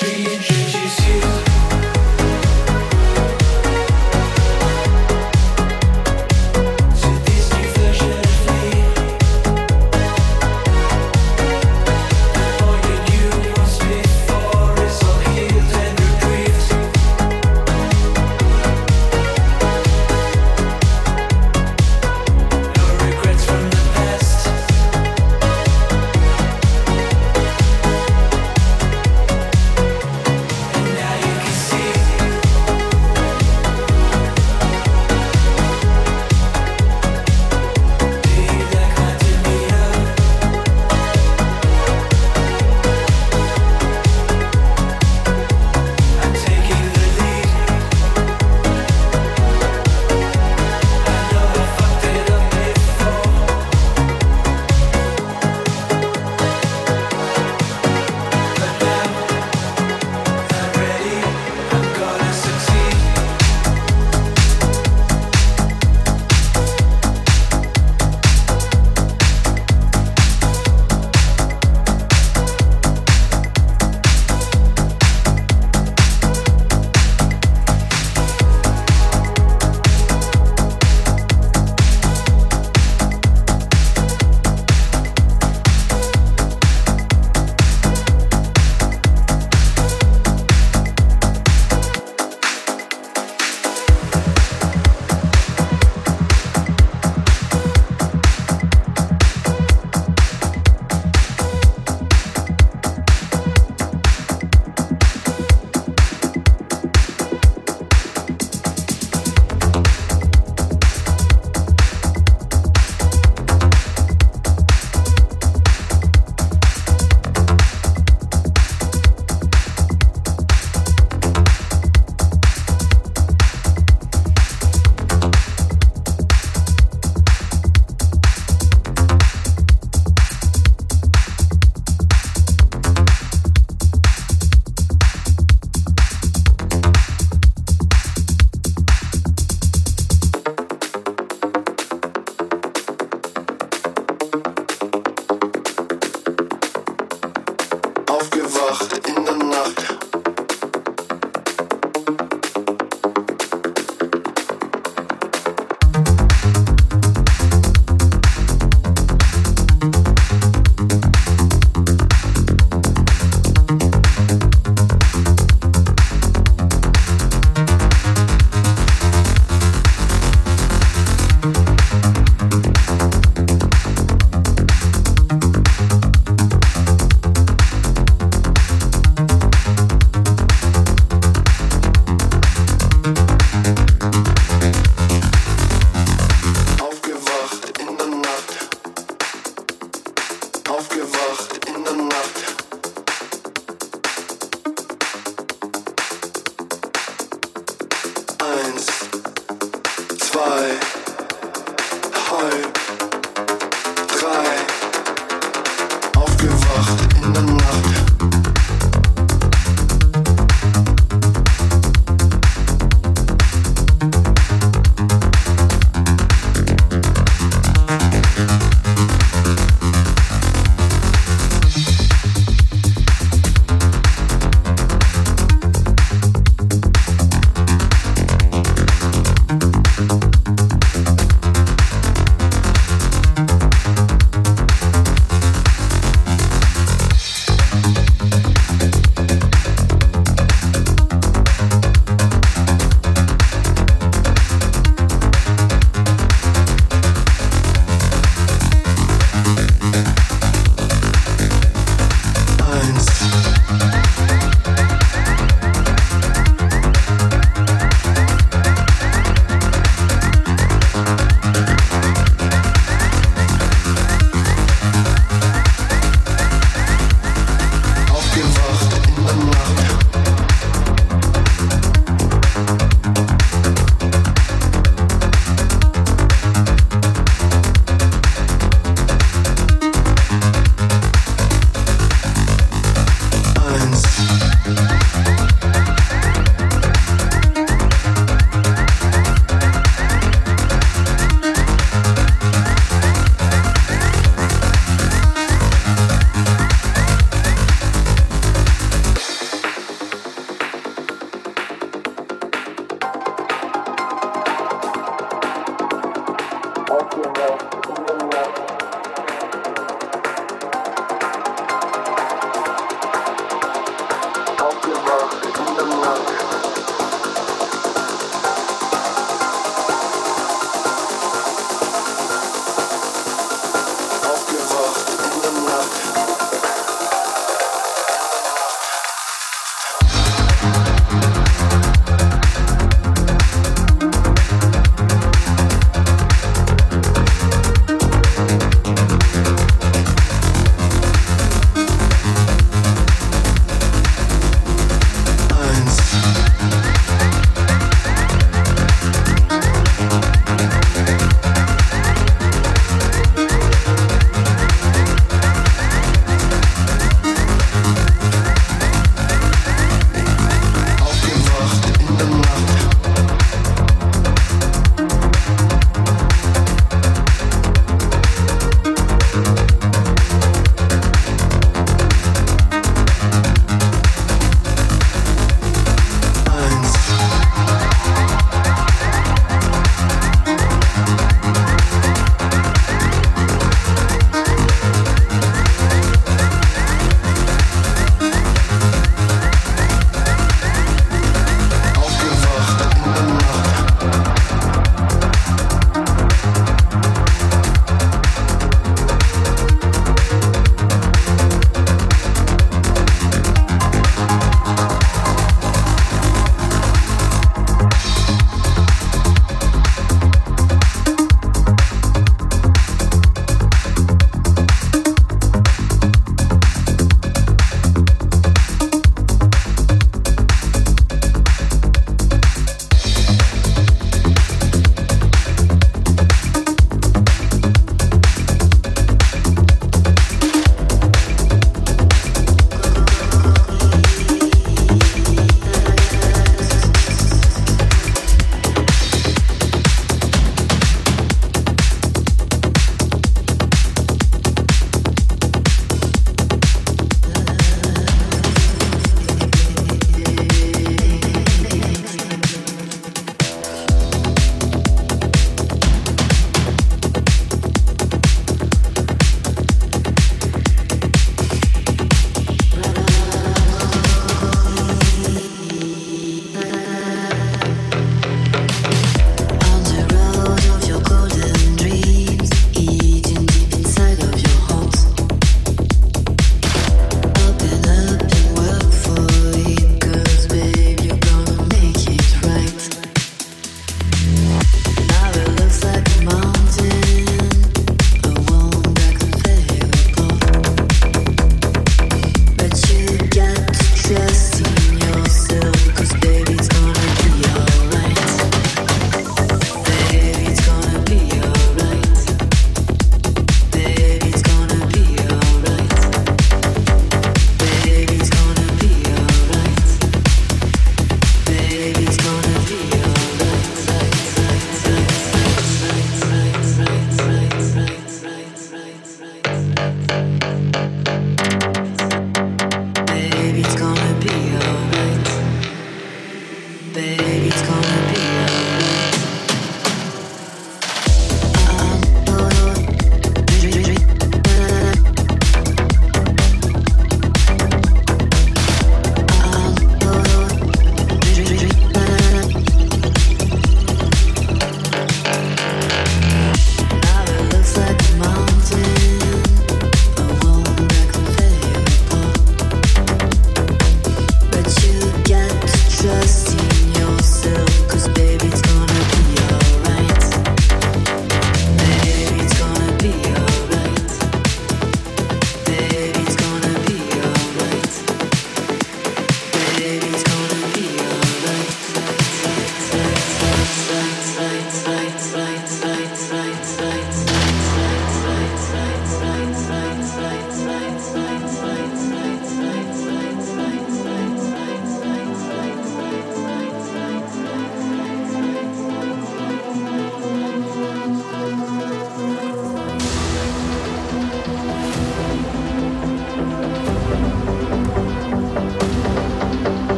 tree.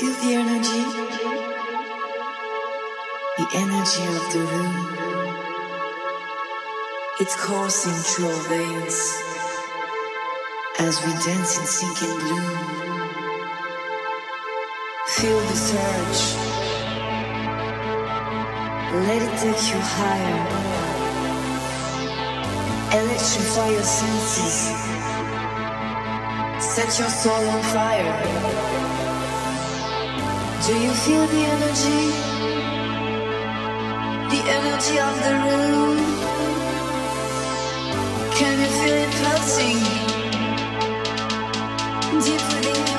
Feel the energy, the energy of the room. It's coursing through our veins as we dance in sinking and bloom. Feel the surge. Let it take you higher. Electrify your senses. Set your soul on fire. Do you feel the energy? The energy of the room? Can you feel it pulsing? Deep within